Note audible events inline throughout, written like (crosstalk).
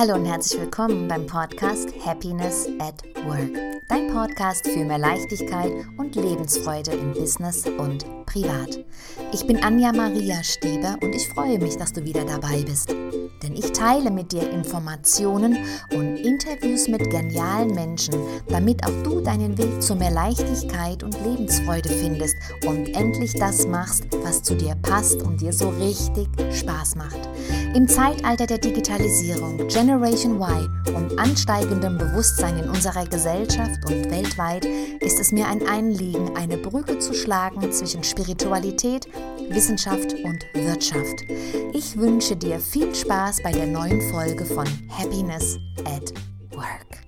Hallo und herzlich willkommen beim Podcast Happiness at Work. Dein Podcast für mehr Leichtigkeit und Lebensfreude im Business und privat. Ich bin Anja Maria Stieber und ich freue mich, dass du wieder dabei bist. Denn ich teile mit dir Informationen und Interviews mit genialen Menschen, damit auch du deinen Weg zu mehr Leichtigkeit und Lebensfreude findest und endlich das machst, was zu dir passt und dir so richtig Spaß macht. Im Zeitalter der Digitalisierung, Generation Y und ansteigendem Bewusstsein in unserer Gesellschaft und weltweit ist es mir ein Anliegen, eine Brücke zu schlagen zwischen Spiritualität, Wissenschaft und Wirtschaft. Ich wünsche dir viel Spaß bei der neuen Folge von Happiness at Work.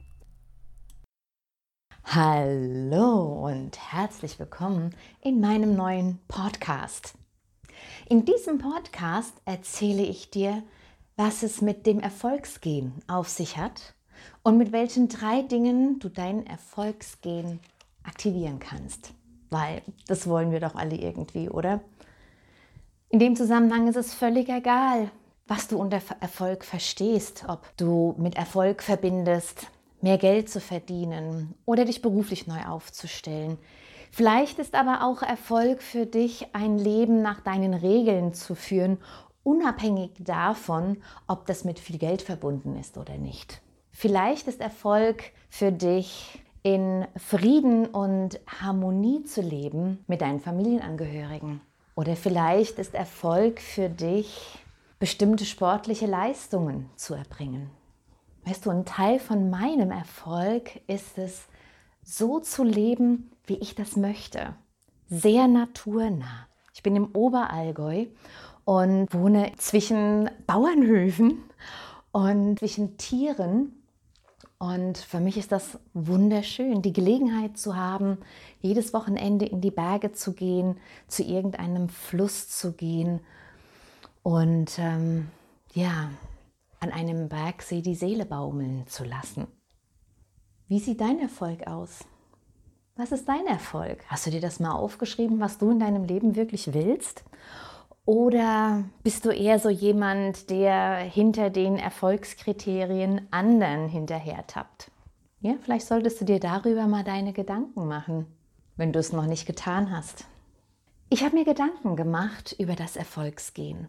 Hallo und herzlich willkommen in meinem neuen Podcast. In diesem Podcast erzähle ich dir, was es mit dem Erfolgsgehen auf sich hat und mit welchen drei Dingen du dein Erfolgsgehen aktivieren kannst. Weil das wollen wir doch alle irgendwie, oder? In dem Zusammenhang ist es völlig egal, was du unter Erfolg verstehst, ob du mit Erfolg verbindest, mehr Geld zu verdienen oder dich beruflich neu aufzustellen. Vielleicht ist aber auch Erfolg für dich, ein Leben nach deinen Regeln zu führen, unabhängig davon, ob das mit viel Geld verbunden ist oder nicht. Vielleicht ist Erfolg für dich, in Frieden und Harmonie zu leben mit deinen Familienangehörigen. Oder vielleicht ist Erfolg für dich, bestimmte sportliche Leistungen zu erbringen. Weißt du, ein Teil von meinem Erfolg ist es, so zu leben, wie ich das möchte. Sehr naturnah. Ich bin im Oberallgäu und wohne zwischen Bauernhöfen und zwischen Tieren und für mich ist das wunderschön, die Gelegenheit zu haben, jedes Wochenende in die Berge zu gehen, zu irgendeinem Fluss zu gehen und ähm, ja, an einem Bergsee die Seele baumeln zu lassen. Wie sieht dein Erfolg aus? Was ist dein Erfolg? Hast du dir das mal aufgeschrieben, was du in deinem Leben wirklich willst? Oder bist du eher so jemand, der hinter den Erfolgskriterien anderen hinterher tappt? Ja, vielleicht solltest du dir darüber mal deine Gedanken machen, wenn du es noch nicht getan hast. Ich habe mir Gedanken gemacht über das Erfolgsgehen.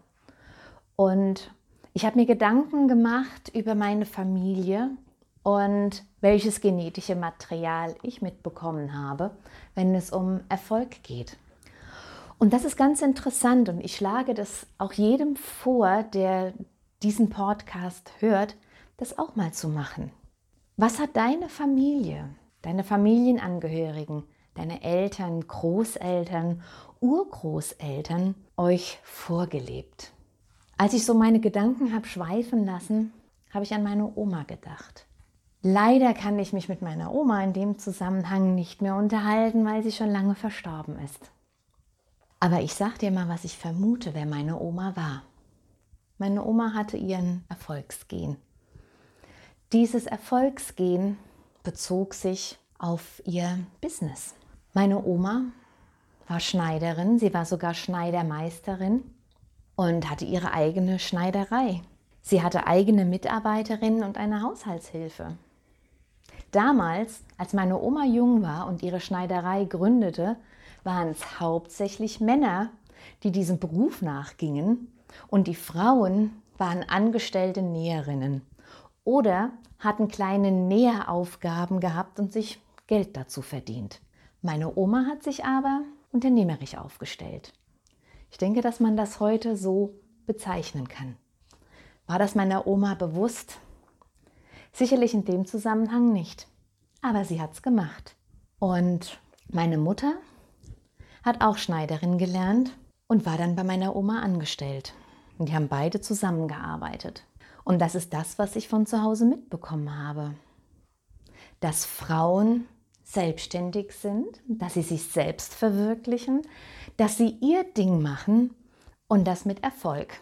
Und ich habe mir Gedanken gemacht über meine Familie und welches genetische Material ich mitbekommen habe, wenn es um Erfolg geht. Und das ist ganz interessant und ich schlage das auch jedem vor, der diesen Podcast hört, das auch mal zu machen. Was hat deine Familie, deine Familienangehörigen, deine Eltern, Großeltern, Urgroßeltern euch vorgelebt? Als ich so meine Gedanken habe schweifen lassen, habe ich an meine Oma gedacht. Leider kann ich mich mit meiner Oma in dem Zusammenhang nicht mehr unterhalten, weil sie schon lange verstorben ist. Aber ich sag dir mal, was ich vermute, wer meine Oma war. Meine Oma hatte ihren Erfolgsgen. Dieses Erfolgsgen bezog sich auf ihr Business. Meine Oma war Schneiderin, sie war sogar Schneidermeisterin und hatte ihre eigene Schneiderei. Sie hatte eigene Mitarbeiterinnen und eine Haushaltshilfe. Damals, als meine Oma jung war und ihre Schneiderei gründete, waren es hauptsächlich Männer, die diesem Beruf nachgingen und die Frauen waren angestellte Näherinnen oder hatten kleine Näheraufgaben gehabt und sich Geld dazu verdient. Meine Oma hat sich aber unternehmerisch aufgestellt. Ich denke, dass man das heute so bezeichnen kann. War das meiner Oma bewusst? Sicherlich in dem Zusammenhang nicht. Aber sie hat es gemacht. Und meine Mutter hat auch Schneiderin gelernt und war dann bei meiner Oma angestellt. Und die haben beide zusammengearbeitet. Und das ist das, was ich von zu Hause mitbekommen habe. Dass Frauen selbstständig sind, dass sie sich selbst verwirklichen, dass sie ihr Ding machen und das mit Erfolg.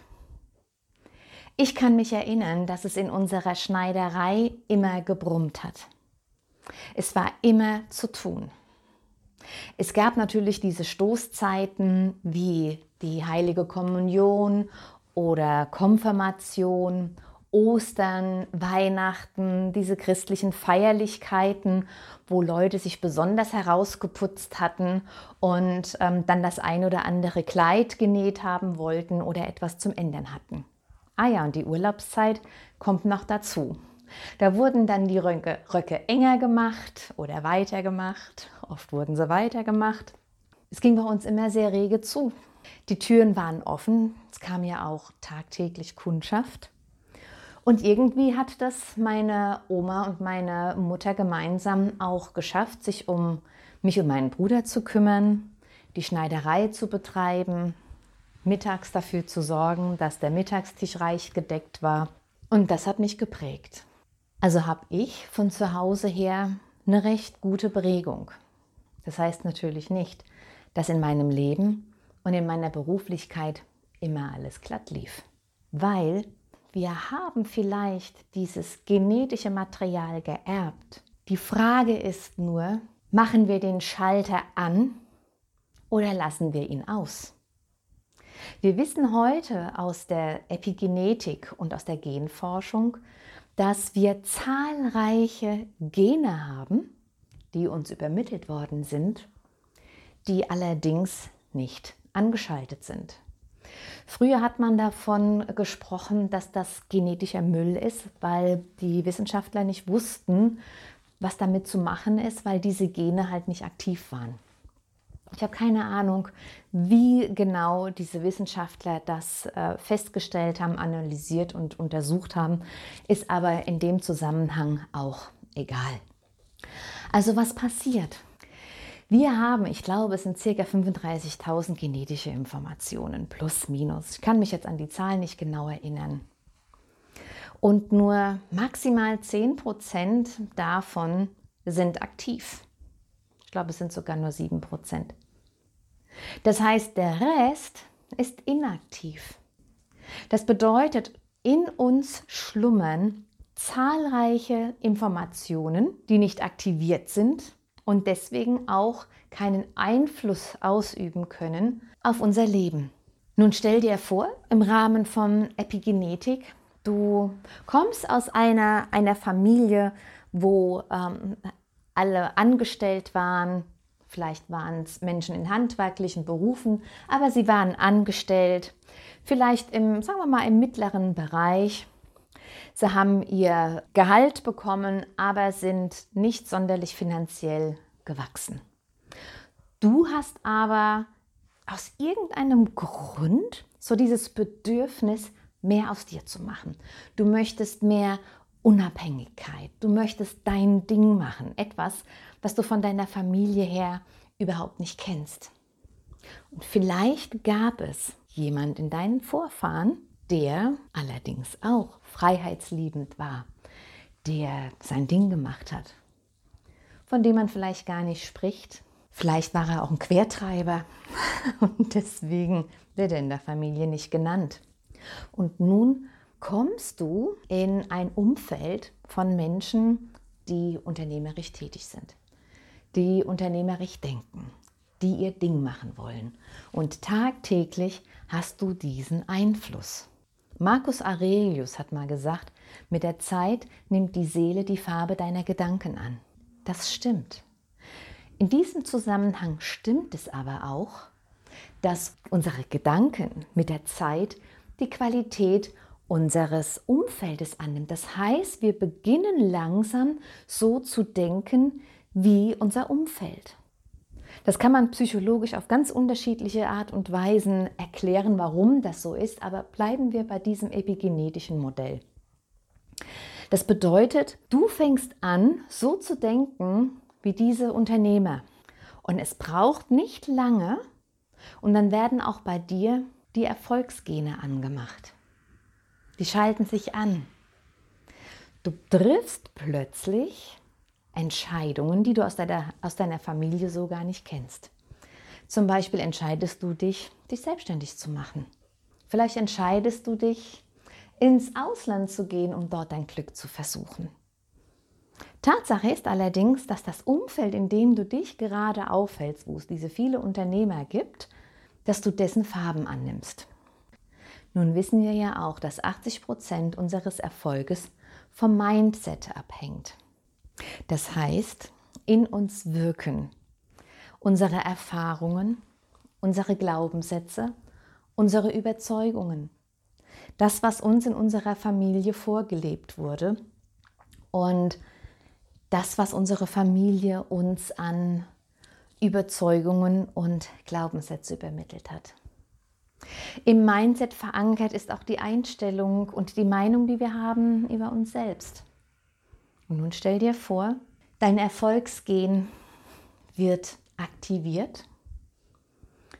Ich kann mich erinnern, dass es in unserer Schneiderei immer gebrummt hat. Es war immer zu tun. Es gab natürlich diese Stoßzeiten wie die heilige Kommunion oder Konfirmation Ostern, Weihnachten, diese christlichen Feierlichkeiten, wo Leute sich besonders herausgeputzt hatten und ähm, dann das ein oder andere Kleid genäht haben wollten oder etwas zum Ändern hatten. Ah ja, und die Urlaubszeit kommt noch dazu. Da wurden dann die Röcke, Röcke enger gemacht oder weiter gemacht. Oft wurden sie weiter gemacht. Es ging bei uns immer sehr rege zu. Die Türen waren offen. Es kam ja auch tagtäglich Kundschaft. Und irgendwie hat das meine Oma und meine Mutter gemeinsam auch geschafft, sich um mich und meinen Bruder zu kümmern, die Schneiderei zu betreiben, mittags dafür zu sorgen, dass der Mittagstisch reich gedeckt war. Und das hat mich geprägt. Also habe ich von zu Hause her eine recht gute Prägung. Das heißt natürlich nicht, dass in meinem Leben und in meiner Beruflichkeit immer alles glatt lief, weil wir haben vielleicht dieses genetische Material geerbt. Die Frage ist nur, machen wir den Schalter an oder lassen wir ihn aus? Wir wissen heute aus der Epigenetik und aus der Genforschung, dass wir zahlreiche Gene haben, die uns übermittelt worden sind, die allerdings nicht angeschaltet sind. Früher hat man davon gesprochen, dass das genetischer Müll ist, weil die Wissenschaftler nicht wussten, was damit zu machen ist, weil diese Gene halt nicht aktiv waren. Ich habe keine Ahnung, wie genau diese Wissenschaftler das äh, festgestellt haben, analysiert und untersucht haben, ist aber in dem Zusammenhang auch egal. Also was passiert? Wir haben, ich glaube, es sind ca. 35.000 genetische Informationen, plus minus. Ich kann mich jetzt an die Zahlen nicht genau erinnern. Und nur maximal 10% davon sind aktiv. Ich glaube, es sind sogar nur 7%. Das heißt, der Rest ist inaktiv. Das bedeutet, in uns schlummern zahlreiche Informationen, die nicht aktiviert sind und deswegen auch keinen Einfluss ausüben können auf unser Leben. Nun stell dir vor, im Rahmen von Epigenetik, du kommst aus einer, einer Familie, wo ähm, alle angestellt waren, vielleicht waren es Menschen in handwerklichen Berufen, aber sie waren angestellt, vielleicht im, sagen wir mal, im mittleren Bereich Sie haben ihr Gehalt bekommen, aber sind nicht sonderlich finanziell gewachsen. Du hast aber aus irgendeinem Grund so dieses Bedürfnis, mehr aus dir zu machen. Du möchtest mehr Unabhängigkeit. Du möchtest dein Ding machen. Etwas, was du von deiner Familie her überhaupt nicht kennst. Und vielleicht gab es jemand in deinen Vorfahren, der allerdings auch freiheitsliebend war, der sein Ding gemacht hat, von dem man vielleicht gar nicht spricht. Vielleicht war er auch ein Quertreiber (laughs) und deswegen wird er in der Familie nicht genannt. Und nun kommst du in ein Umfeld von Menschen, die unternehmerisch tätig sind, die unternehmerisch denken, die ihr Ding machen wollen. Und tagtäglich hast du diesen Einfluss. Marcus Aurelius hat mal gesagt, mit der Zeit nimmt die Seele die Farbe deiner Gedanken an. Das stimmt. In diesem Zusammenhang stimmt es aber auch, dass unsere Gedanken mit der Zeit die Qualität unseres Umfeldes annimmt. Das heißt, wir beginnen langsam so zu denken wie unser Umfeld. Das kann man psychologisch auf ganz unterschiedliche Art und Weisen erklären, warum das so ist, aber bleiben wir bei diesem epigenetischen Modell. Das bedeutet, du fängst an, so zu denken wie diese Unternehmer. Und es braucht nicht lange und dann werden auch bei dir die Erfolgsgene angemacht. Die schalten sich an. Du triffst plötzlich Entscheidungen, die du aus deiner, aus deiner Familie so gar nicht kennst. Zum Beispiel entscheidest du dich, dich selbstständig zu machen. Vielleicht entscheidest du dich, ins Ausland zu gehen, um dort dein Glück zu versuchen. Tatsache ist allerdings, dass das Umfeld, in dem du dich gerade aufhältst, wo es diese viele Unternehmer gibt, dass du dessen Farben annimmst. Nun wissen wir ja auch, dass 80 Prozent unseres Erfolges vom Mindset abhängt. Das heißt, in uns wirken unsere Erfahrungen, unsere Glaubenssätze, unsere Überzeugungen, das, was uns in unserer Familie vorgelebt wurde und das, was unsere Familie uns an Überzeugungen und Glaubenssätze übermittelt hat. Im Mindset verankert ist auch die Einstellung und die Meinung, die wir haben über uns selbst. Und nun stell dir vor, dein Erfolgsgen wird aktiviert,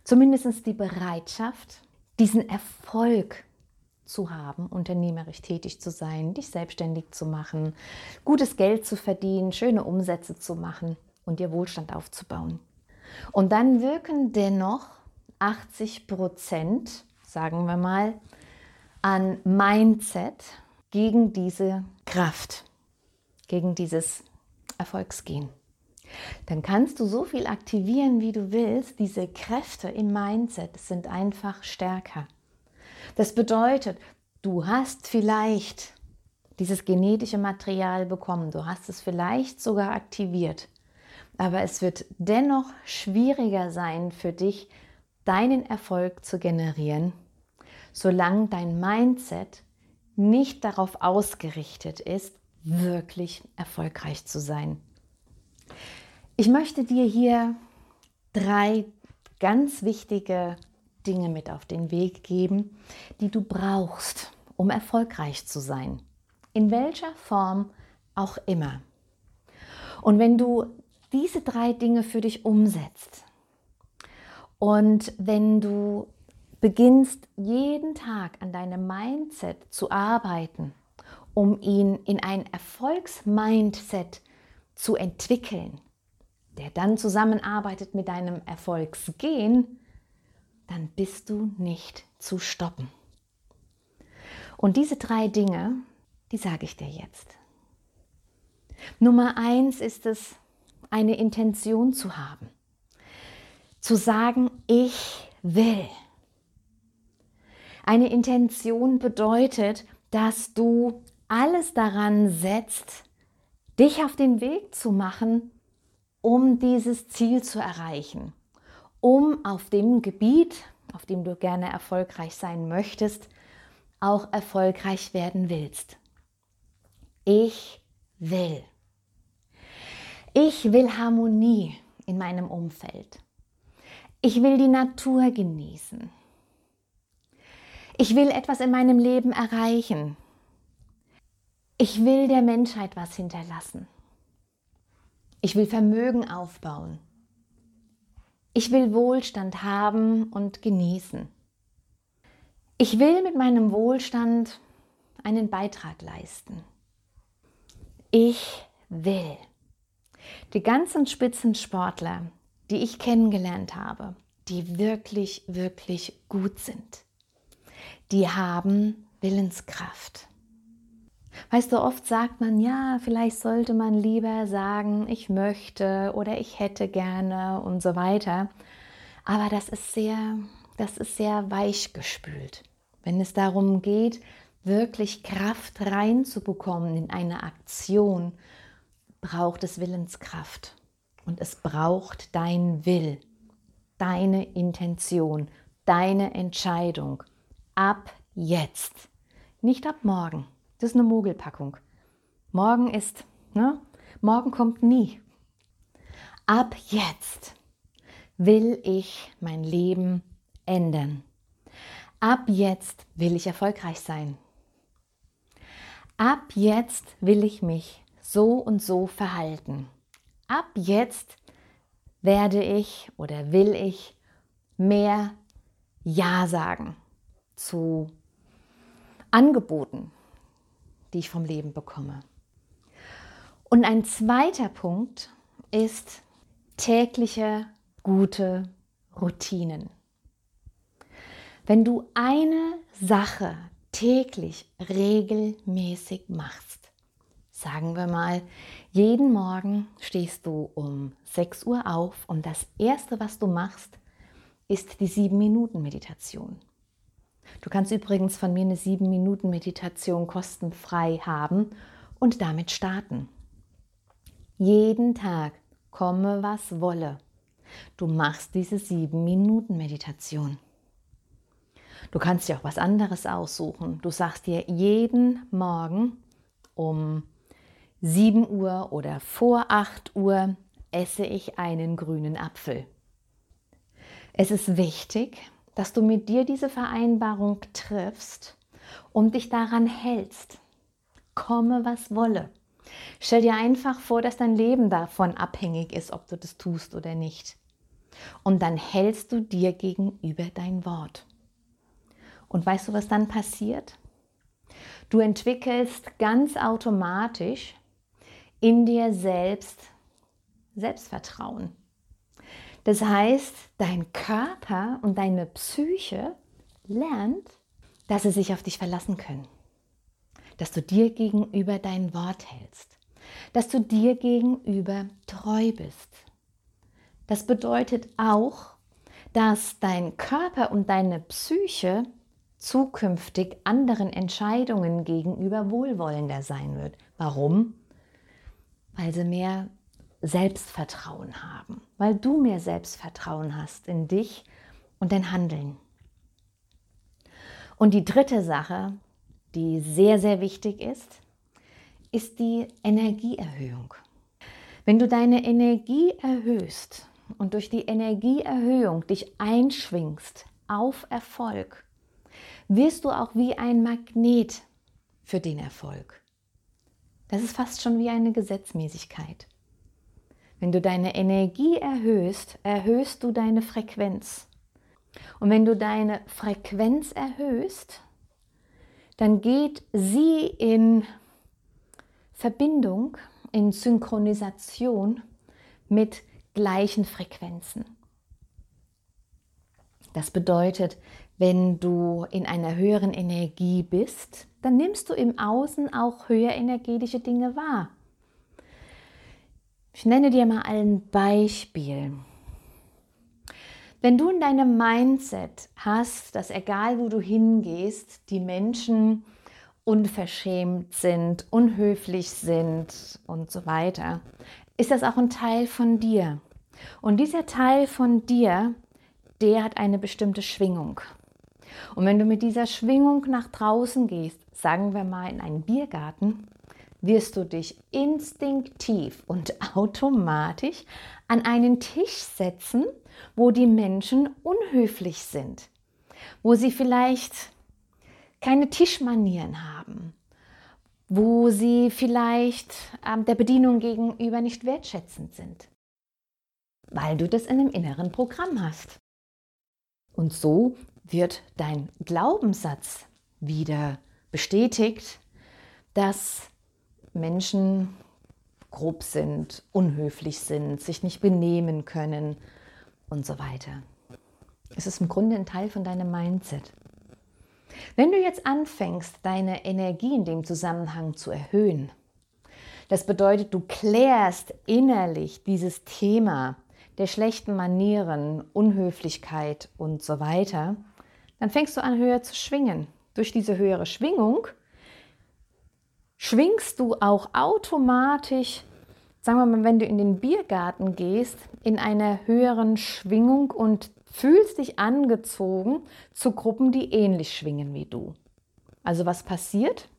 zumindest die Bereitschaft, diesen Erfolg zu haben, unternehmerisch tätig zu sein, dich selbstständig zu machen, gutes Geld zu verdienen, schöne Umsätze zu machen und dir Wohlstand aufzubauen. Und dann wirken dennoch 80 Prozent, sagen wir mal, an Mindset gegen diese Kraft, gegen dieses Erfolgsgehen. Dann kannst du so viel aktivieren, wie du willst. Diese Kräfte im Mindset sind einfach stärker. Das bedeutet, du hast vielleicht dieses genetische Material bekommen, du hast es vielleicht sogar aktiviert, aber es wird dennoch schwieriger sein für dich, deinen Erfolg zu generieren, solange dein Mindset nicht darauf ausgerichtet ist, wirklich erfolgreich zu sein. Ich möchte dir hier drei ganz wichtige Dinge mit auf den Weg geben, die du brauchst, um erfolgreich zu sein. In welcher Form auch immer. Und wenn du diese drei Dinge für dich umsetzt und wenn du beginnst jeden Tag an deinem Mindset zu arbeiten, um ihn in ein Erfolgsmindset zu entwickeln, der dann zusammenarbeitet mit deinem Erfolgsgehen, dann bist du nicht zu stoppen. Und diese drei Dinge, die sage ich dir jetzt. Nummer eins ist es, eine Intention zu haben. Zu sagen, ich will. Eine Intention bedeutet, dass du alles daran setzt, dich auf den Weg zu machen, um dieses Ziel zu erreichen um auf dem Gebiet, auf dem du gerne erfolgreich sein möchtest, auch erfolgreich werden willst. Ich will. Ich will Harmonie in meinem Umfeld. Ich will die Natur genießen. Ich will etwas in meinem Leben erreichen. Ich will der Menschheit was hinterlassen. Ich will Vermögen aufbauen. Ich will Wohlstand haben und genießen. Ich will mit meinem Wohlstand einen Beitrag leisten. Ich will. Die ganzen Spitzensportler, die ich kennengelernt habe, die wirklich, wirklich gut sind, die haben Willenskraft. Weißt du, oft sagt man, ja, vielleicht sollte man lieber sagen, ich möchte oder ich hätte gerne und so weiter. Aber das ist sehr, das ist sehr weichgespült. Wenn es darum geht, wirklich Kraft reinzubekommen in eine Aktion, braucht es Willenskraft. Und es braucht dein Will, deine Intention, deine Entscheidung. Ab jetzt, nicht ab morgen. Das ist eine Mogelpackung. Morgen ist, ne? Morgen kommt nie. Ab jetzt will ich mein Leben ändern. Ab jetzt will ich erfolgreich sein. Ab jetzt will ich mich so und so verhalten. Ab jetzt werde ich oder will ich mehr Ja sagen zu Angeboten, die ich vom Leben bekomme. Und ein zweiter Punkt ist tägliche gute Routinen. Wenn du eine Sache täglich regelmäßig machst, sagen wir mal, jeden Morgen stehst du um 6 Uhr auf und das Erste, was du machst, ist die 7-Minuten-Meditation. Du kannst übrigens von mir eine 7 Minuten Meditation kostenfrei haben und damit starten. Jeden Tag, komme was wolle. Du machst diese 7 Minuten Meditation. Du kannst dir auch was anderes aussuchen. Du sagst dir jeden Morgen um 7 Uhr oder vor 8 Uhr esse ich einen grünen Apfel. Es ist wichtig, dass du mit dir diese Vereinbarung triffst und dich daran hältst. Komme, was wolle. Stell dir einfach vor, dass dein Leben davon abhängig ist, ob du das tust oder nicht. Und dann hältst du dir gegenüber dein Wort. Und weißt du, was dann passiert? Du entwickelst ganz automatisch in dir selbst Selbstvertrauen. Das heißt, dein Körper und deine Psyche lernt, dass sie sich auf dich verlassen können. Dass du dir gegenüber dein Wort hältst. Dass du dir gegenüber treu bist. Das bedeutet auch, dass dein Körper und deine Psyche zukünftig anderen Entscheidungen gegenüber wohlwollender sein wird. Warum? Weil sie mehr Selbstvertrauen haben, weil du mehr Selbstvertrauen hast in dich und dein Handeln. Und die dritte Sache, die sehr, sehr wichtig ist, ist die Energieerhöhung. Wenn du deine Energie erhöhst und durch die Energieerhöhung dich einschwingst auf Erfolg, wirst du auch wie ein Magnet für den Erfolg. Das ist fast schon wie eine Gesetzmäßigkeit. Wenn du deine Energie erhöhst, erhöhst du deine Frequenz. Und wenn du deine Frequenz erhöhst, dann geht sie in Verbindung, in Synchronisation mit gleichen Frequenzen. Das bedeutet, wenn du in einer höheren Energie bist, dann nimmst du im Außen auch höher energetische Dinge wahr. Ich nenne dir mal ein Beispiel. Wenn du in deinem Mindset hast, dass egal wo du hingehst, die Menschen unverschämt sind, unhöflich sind und so weiter, ist das auch ein Teil von dir. Und dieser Teil von dir, der hat eine bestimmte Schwingung. Und wenn du mit dieser Schwingung nach draußen gehst, sagen wir mal in einen Biergarten, wirst du dich instinktiv und (laughs) automatisch an einen Tisch setzen, wo die Menschen unhöflich sind, wo sie vielleicht keine Tischmanieren haben, wo sie vielleicht äh, der Bedienung gegenüber nicht wertschätzend sind, weil du das in einem inneren Programm hast. Und so wird dein Glaubenssatz wieder bestätigt, dass Menschen grob sind, unhöflich sind, sich nicht benehmen können und so weiter. Es ist im Grunde ein Teil von deinem Mindset. Wenn du jetzt anfängst, deine Energie in dem Zusammenhang zu erhöhen, das bedeutet, du klärst innerlich dieses Thema der schlechten Manieren, Unhöflichkeit und so weiter, dann fängst du an höher zu schwingen. Durch diese höhere Schwingung schwingst du auch automatisch, sagen wir mal, wenn du in den Biergarten gehst, in einer höheren Schwingung und fühlst dich angezogen zu Gruppen, die ähnlich schwingen wie du. Also was passiert?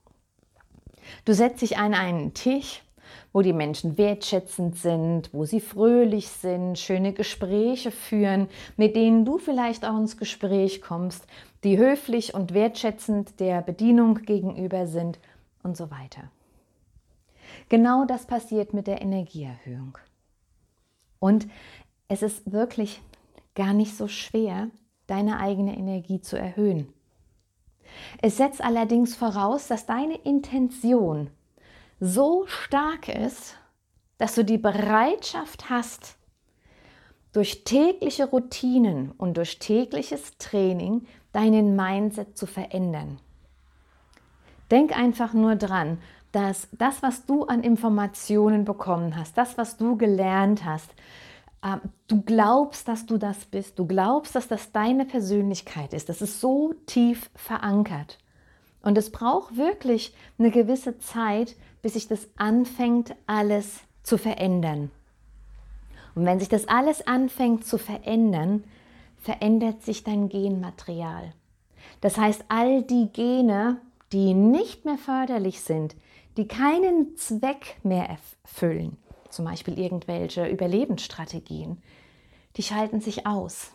Du setzt dich an einen Tisch, wo die Menschen wertschätzend sind, wo sie fröhlich sind, schöne Gespräche führen, mit denen du vielleicht auch ins Gespräch kommst, die höflich und wertschätzend der Bedienung gegenüber sind und so weiter. Genau das passiert mit der Energieerhöhung. Und es ist wirklich gar nicht so schwer, deine eigene Energie zu erhöhen. Es setzt allerdings voraus, dass deine Intention so stark ist, dass du die Bereitschaft hast, durch tägliche Routinen und durch tägliches Training deinen Mindset zu verändern. Denk einfach nur dran, dass das, was du an Informationen bekommen hast, das, was du gelernt hast, ähm, du glaubst, dass du das bist, du glaubst, dass das deine Persönlichkeit ist. Das ist so tief verankert. Und es braucht wirklich eine gewisse Zeit, bis sich das anfängt, alles zu verändern. Und wenn sich das alles anfängt zu verändern, verändert sich dein Genmaterial. Das heißt, all die Gene, die nicht mehr förderlich sind, die keinen Zweck mehr erfüllen, zum Beispiel irgendwelche Überlebensstrategien, die schalten sich aus.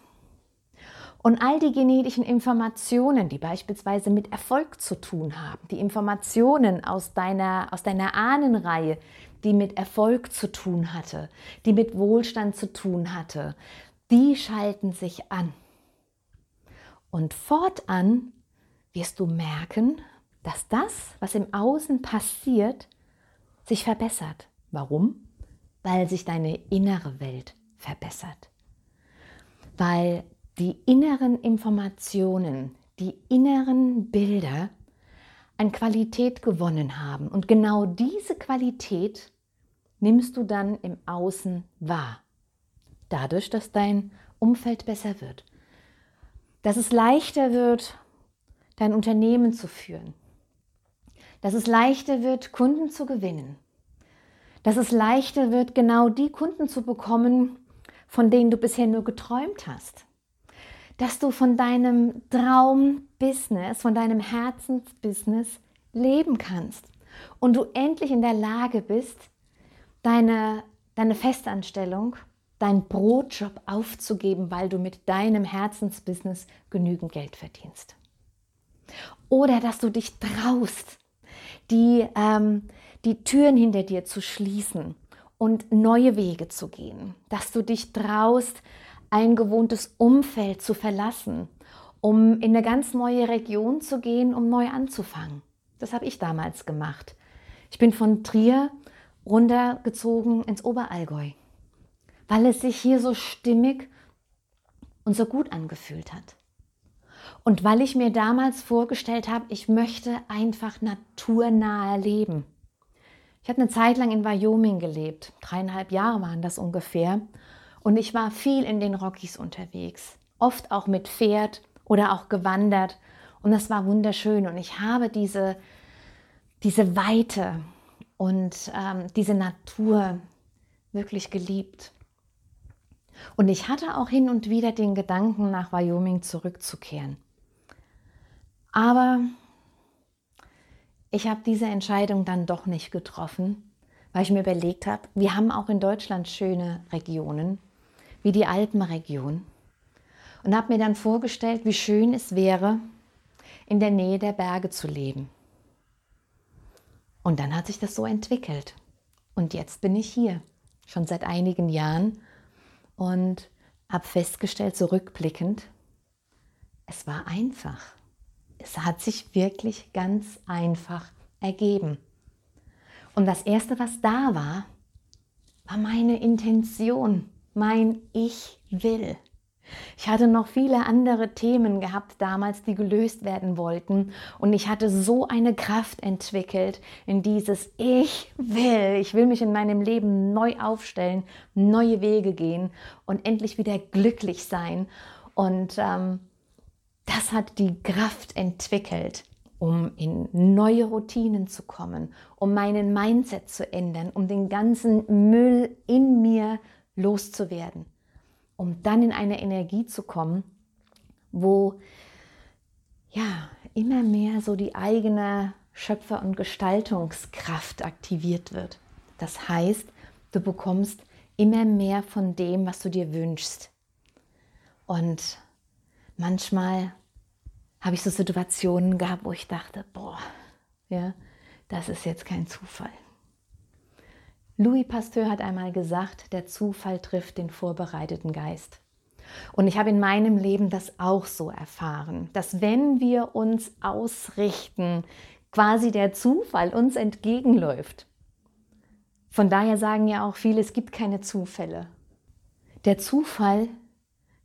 Und all die genetischen Informationen, die beispielsweise mit Erfolg zu tun haben, die Informationen aus deiner, aus deiner Ahnenreihe, die mit Erfolg zu tun hatte, die mit Wohlstand zu tun hatte, die schalten sich an. Und fortan wirst du merken, dass das, was im Außen passiert, sich verbessert. Warum? Weil sich deine innere Welt verbessert. Weil die inneren Informationen, die inneren Bilder an Qualität gewonnen haben. Und genau diese Qualität nimmst du dann im Außen wahr. Dadurch, dass dein Umfeld besser wird. Dass es leichter wird, dein Unternehmen zu führen. Dass es leichter wird, Kunden zu gewinnen. Dass es leichter wird, genau die Kunden zu bekommen, von denen du bisher nur geträumt hast dass du von deinem Traumbusiness, von deinem Herzensbusiness leben kannst und du endlich in der Lage bist, deine, deine Festanstellung, deinen Brotjob aufzugeben, weil du mit deinem Herzensbusiness genügend Geld verdienst. Oder dass du dich traust, die, ähm, die Türen hinter dir zu schließen und neue Wege zu gehen. Dass du dich traust, ein gewohntes Umfeld zu verlassen, um in eine ganz neue Region zu gehen, um neu anzufangen. Das habe ich damals gemacht. Ich bin von Trier runtergezogen ins Oberallgäu, weil es sich hier so stimmig und so gut angefühlt hat. Und weil ich mir damals vorgestellt habe, ich möchte einfach naturnahe leben. Ich habe eine Zeit lang in Wyoming gelebt, dreieinhalb Jahre waren das ungefähr. Und ich war viel in den Rockies unterwegs, oft auch mit Pferd oder auch gewandert. Und das war wunderschön. Und ich habe diese, diese Weite und ähm, diese Natur wirklich geliebt. Und ich hatte auch hin und wieder den Gedanken, nach Wyoming zurückzukehren. Aber ich habe diese Entscheidung dann doch nicht getroffen, weil ich mir überlegt habe, wir haben auch in Deutschland schöne Regionen wie die Alpenregion und habe mir dann vorgestellt, wie schön es wäre, in der Nähe der Berge zu leben. Und dann hat sich das so entwickelt. Und jetzt bin ich hier, schon seit einigen Jahren und habe festgestellt, zurückblickend, es war einfach. Es hat sich wirklich ganz einfach ergeben. Und das Erste, was da war, war meine Intention mein Ich will. Ich hatte noch viele andere Themen gehabt damals, die gelöst werden wollten. Und ich hatte so eine Kraft entwickelt in dieses Ich will. Ich will mich in meinem Leben neu aufstellen, neue Wege gehen und endlich wieder glücklich sein. Und ähm, das hat die Kraft entwickelt, um in neue Routinen zu kommen, um meinen Mindset zu ändern, um den ganzen Müll in mir zu loszuwerden, um dann in eine Energie zu kommen, wo ja immer mehr so die eigene Schöpfer- und Gestaltungskraft aktiviert wird. Das heißt, du bekommst immer mehr von dem, was du dir wünschst. Und manchmal habe ich so Situationen gehabt, wo ich dachte, boah, ja, das ist jetzt kein Zufall. Louis Pasteur hat einmal gesagt, der Zufall trifft den vorbereiteten Geist. Und ich habe in meinem Leben das auch so erfahren, dass wenn wir uns ausrichten, quasi der Zufall uns entgegenläuft. Von daher sagen ja auch viele, es gibt keine Zufälle. Der Zufall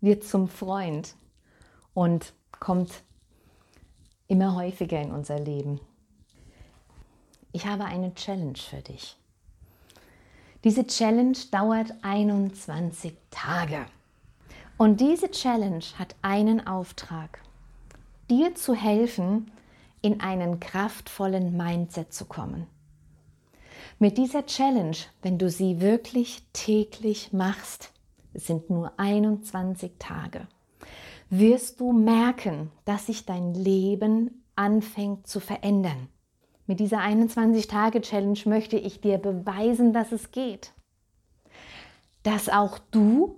wird zum Freund und kommt immer häufiger in unser Leben. Ich habe eine Challenge für dich. Diese Challenge dauert 21 Tage. Und diese Challenge hat einen Auftrag, dir zu helfen, in einen kraftvollen Mindset zu kommen. Mit dieser Challenge, wenn du sie wirklich täglich machst, es sind nur 21 Tage, wirst du merken, dass sich dein Leben anfängt zu verändern. Mit dieser 21-Tage-Challenge möchte ich dir beweisen, dass es geht. Dass auch du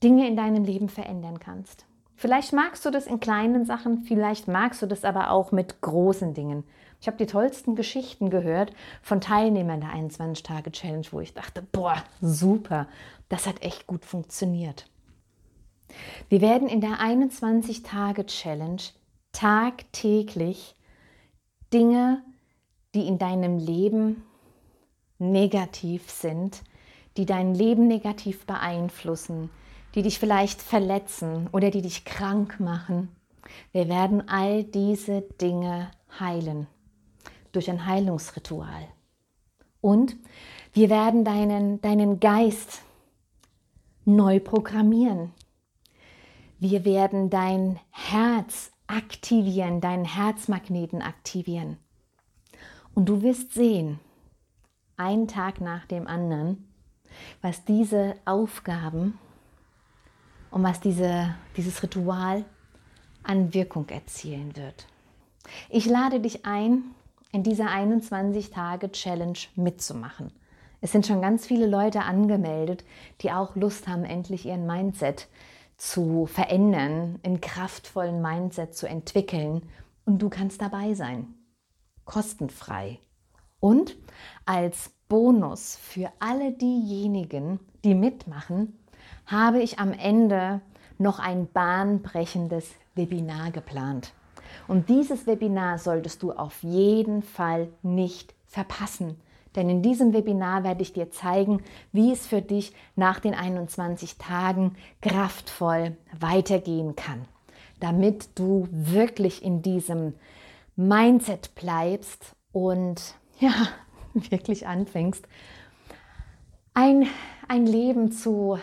Dinge in deinem Leben verändern kannst. Vielleicht magst du das in kleinen Sachen, vielleicht magst du das aber auch mit großen Dingen. Ich habe die tollsten Geschichten gehört von Teilnehmern der 21-Tage-Challenge, wo ich dachte, boah, super, das hat echt gut funktioniert. Wir werden in der 21-Tage-Challenge tagtäglich Dinge, die in deinem Leben negativ sind, die dein Leben negativ beeinflussen, die dich vielleicht verletzen oder die dich krank machen. Wir werden all diese Dinge heilen durch ein Heilungsritual. Und wir werden deinen, deinen Geist neu programmieren. Wir werden dein Herz aktivieren, deinen Herzmagneten aktivieren. Und du wirst sehen, einen Tag nach dem anderen, was diese Aufgaben und was diese, dieses Ritual an Wirkung erzielen wird. Ich lade dich ein, in dieser 21-Tage-Challenge mitzumachen. Es sind schon ganz viele Leute angemeldet, die auch Lust haben, endlich ihren Mindset zu verändern, in kraftvollen Mindset zu entwickeln. Und du kannst dabei sein. Kostenfrei. Und als Bonus für alle diejenigen, die mitmachen, habe ich am Ende noch ein bahnbrechendes Webinar geplant. Und dieses Webinar solltest du auf jeden Fall nicht verpassen. Denn in diesem Webinar werde ich dir zeigen, wie es für dich nach den 21 Tagen kraftvoll weitergehen kann, damit du wirklich in diesem Mindset bleibst und (laughs) ja, wirklich anfängst, ein, ein Leben zu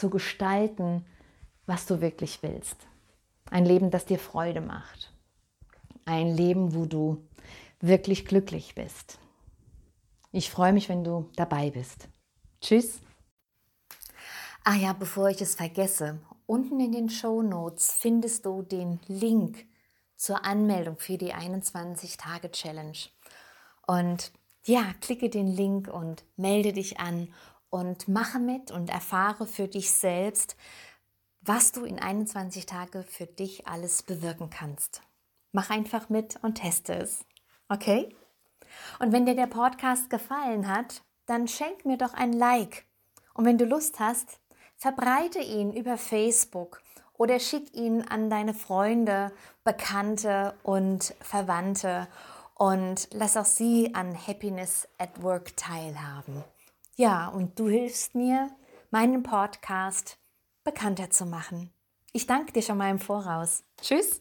zu gestalten, was du wirklich willst. Ein Leben, das dir Freude macht. Ein Leben, wo du wirklich glücklich bist. Ich freue mich, wenn du dabei bist. Tschüss. Ah ja, bevor ich es vergesse, unten in den Show Notes findest du den Link zur Anmeldung für die 21-Tage-Challenge. Und ja, klicke den Link und melde dich an und mache mit und erfahre für dich selbst, was du in 21 Tage für dich alles bewirken kannst. Mach einfach mit und teste es. Okay? Und wenn dir der Podcast gefallen hat, dann schenk mir doch ein Like. Und wenn du Lust hast, verbreite ihn über Facebook oder schick ihn an deine Freunde, Bekannte und Verwandte und lass auch sie an Happiness at Work teilhaben. Ja, und du hilfst mir, meinen Podcast bekannter zu machen. Ich danke dir schon mal im Voraus. Tschüss.